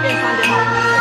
变三点好。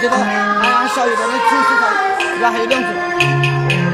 这个，啊，小鱼塘的90块，居然还有两只。